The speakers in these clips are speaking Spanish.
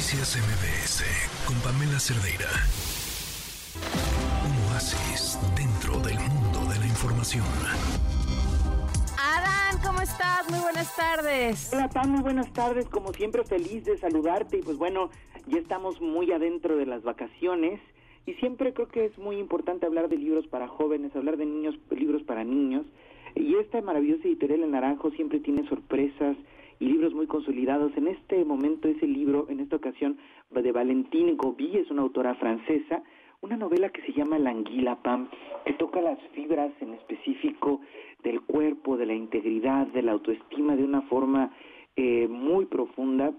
Noticias MBS con Pamela Cerdeira. Un oasis dentro del mundo de la información. Adán, ¿cómo estás? Muy buenas tardes. Hola, Pam, muy buenas tardes. Como siempre, feliz de saludarte. Y pues bueno, ya estamos muy adentro de las vacaciones. Y siempre creo que es muy importante hablar de libros para jóvenes, hablar de niños, libros para niños. Y esta maravillosa editorial El Naranjo siempre tiene sorpresas libros muy consolidados. En este momento ese libro, en esta ocasión, de Valentine Gobi, es una autora francesa, una novela que se llama La Anguila Pam, que toca las fibras en específico del cuerpo, de la integridad, de la autoestima de una forma eh, muy profunda.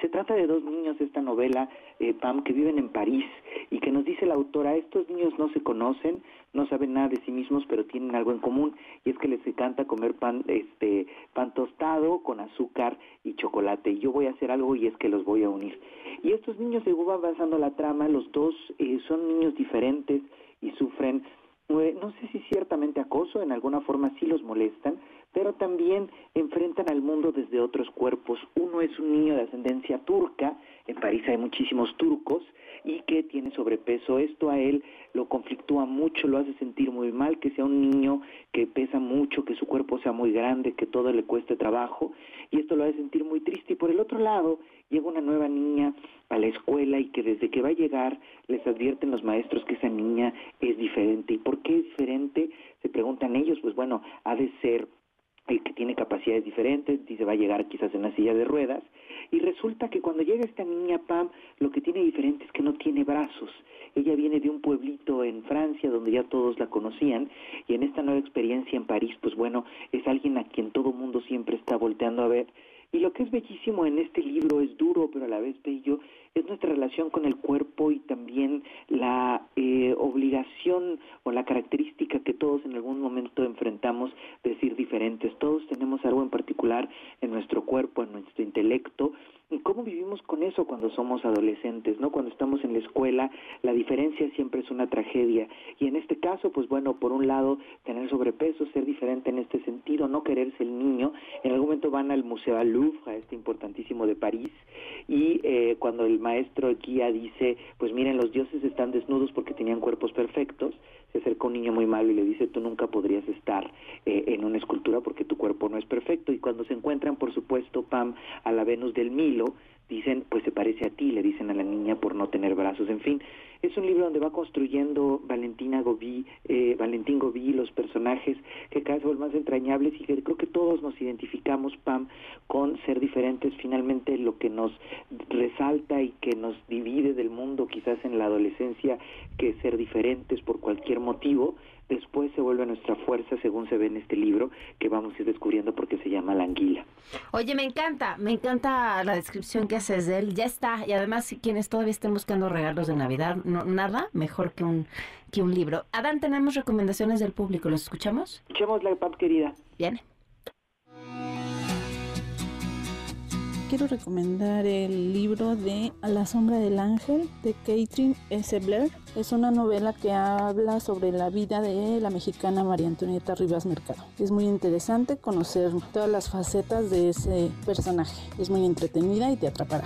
Se trata de dos niños esta novela, eh, Pam, que viven en París y que nos dice la autora, estos niños no se conocen, no saben nada de sí mismos, pero tienen algo en común y es que les encanta comer pan, este, pan tostado con azúcar y chocolate. Y yo voy a hacer algo y es que los voy a unir. Y estos niños, según va avanzando la trama, los dos eh, son niños diferentes y sufren no sé si ciertamente acoso, en alguna forma sí los molestan, pero también enfrentan al mundo desde otros cuerpos. Uno es un niño de ascendencia turca, en París hay muchísimos turcos, y que tiene sobrepeso. Esto a él lo conflictúa mucho, lo hace sentir muy mal, que sea un niño que pesa mucho, que su cuerpo sea muy grande, que todo le cueste trabajo, y esto lo hace sentir muy triste. Y por el otro lado, llega una nueva niña a la escuela y que desde que va a llegar les advierten los maestros que esa niña es diferente. ¿Y por qué es diferente? Se preguntan ellos, pues bueno, ha de ser el que tiene capacidades diferentes, dice va a llegar quizás en una silla de ruedas, y resulta que cuando llega esta niña Pam, lo que tiene diferente es que no tiene brazos. Ella viene de un pueblito en Francia donde ya todos la conocían, y en esta nueva experiencia en París, pues bueno, es alguien a quien todo mundo siempre está volteando a ver, y lo que es bellísimo en este libro es duro, pero a la vez bello, es nuestra relación con el cuerpo y también la eh, obligación o la característica que todos en algún momento enfrentamos de ser diferentes. Todos tenemos algo en particular en nuestro cuerpo, en nuestro intelecto, y cómo vivimos con eso cuando somos adolescentes, ¿no? Cuando estamos en la escuela, la diferencia siempre es una tragedia. Y en este caso, pues bueno, por un lado, tener sobrepeso, ser diferente en este sentido, no quererse el niño. En algún van al Museo al Louvre, este importantísimo de París, y eh, cuando el maestro guía dice, pues miren, los dioses están desnudos porque tenían cuerpos perfectos, se acerca un niño muy malo y le dice, tú nunca podrías estar eh, en una escultura porque tu cuerpo no es perfecto. Y cuando se encuentran, por supuesto, Pam, a la Venus del Milo, dicen, pues se parece a ti, le dicen a la niña por no tener brazos, en fin. Es un libro donde va construyendo Valentina Gobi, eh, Valentín Gobi, los personajes que cada vez son más entrañables y que creo que todos nos identificamos, Pam, con ser diferentes. Finalmente lo que nos resalta y que nos divide del mundo quizás en la adolescencia, que ser diferentes por cualquier motivo, después se vuelve nuestra fuerza según se ve en este libro que vamos a ir descubriendo porque se llama La Anguila. Oye, me encanta, me encanta la descripción que haces de él, ya está, y además quienes todavía estén buscando regalos de Navidad, no, nada mejor que un, que un libro. Adán, tenemos recomendaciones del público, ¿los escuchamos? Escuchemos la pap querida. Viene. Quiero recomendar el libro de A la sombra del ángel de Catherine S. Blair. Es una novela que habla sobre la vida de la mexicana María Antonieta Rivas Mercado. Es muy interesante conocer todas las facetas de ese personaje. Es muy entretenida y te atrapará.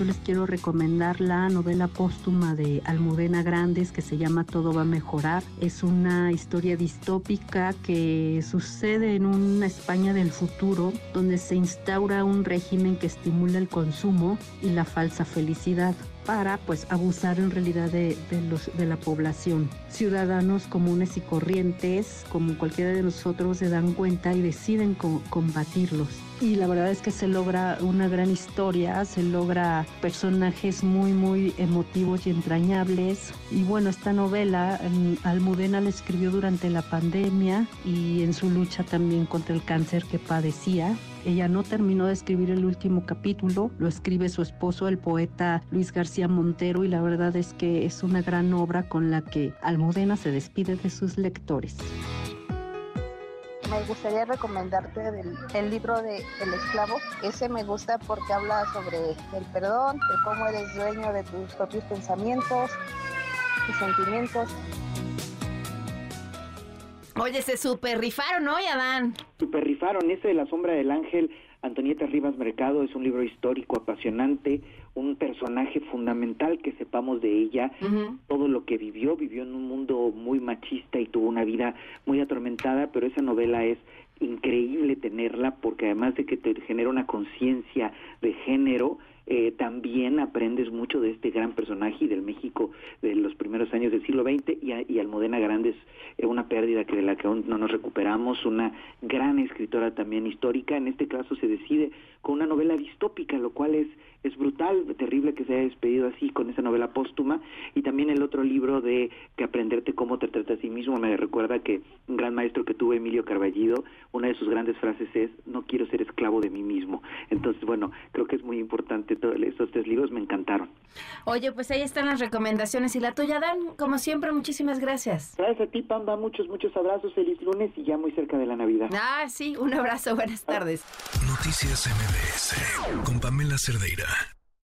Yo les quiero recomendar la novela póstuma de Almudena Grandes que se llama Todo va a mejorar. Es una historia distópica que sucede en una España del futuro donde se instaura un régimen que estimula el consumo y la falsa felicidad para pues abusar en realidad de, los, de la población. Ciudadanos comunes y corrientes, como cualquiera de nosotros, se dan cuenta y deciden combatirlos. Y la verdad es que se logra una gran historia, se logra personajes muy, muy emotivos y entrañables. Y bueno, esta novela Almudena la escribió durante la pandemia y en su lucha también contra el cáncer que padecía. Ella no terminó de escribir el último capítulo, lo escribe su esposo, el poeta Luis García Montero, y la verdad es que es una gran obra con la que Almudena se despide de sus lectores. Me gustaría recomendarte el libro de El esclavo. Ese me gusta porque habla sobre el perdón, de cómo eres dueño de tus propios pensamientos y sentimientos. Oye, se super rifaron hoy, Adán. Super rifaron. Ese de la sombra del ángel Antonieta Rivas Mercado es un libro histórico apasionante, un personaje fundamental que sepamos de ella, todo lo que vivió, vivió en un mundo muy machista y tuvo una vida muy atormentada, pero esa novela es increíble tenerla porque además de que te genera una conciencia de género, eh, también aprendes mucho de este gran personaje y del México de los primeros años del siglo XX y, y Almudena Grande es una pérdida que de la que aún no nos recuperamos, una gran escritora también histórica, en este caso se decide con una novela distópica, lo cual es es brutal, terrible que se haya despedido así con esa novela póstuma y también el otro libro de que aprenderte cómo te trata a sí mismo me recuerda que un gran maestro que tuve Emilio Carballido, una de sus grandes frases es no quiero ser esclavo de mí mismo. Entonces, bueno, creo que es muy importante estos tres libros me encantaron. Oye, pues ahí están las recomendaciones y la tuya Dan, como siempre, muchísimas gracias. Gracias a ti, Pamba, muchos muchos abrazos, feliz lunes y ya muy cerca de la Navidad. Ah, sí, un abrazo, buenas tardes. Noticias MBS con Pamela Cerdeira.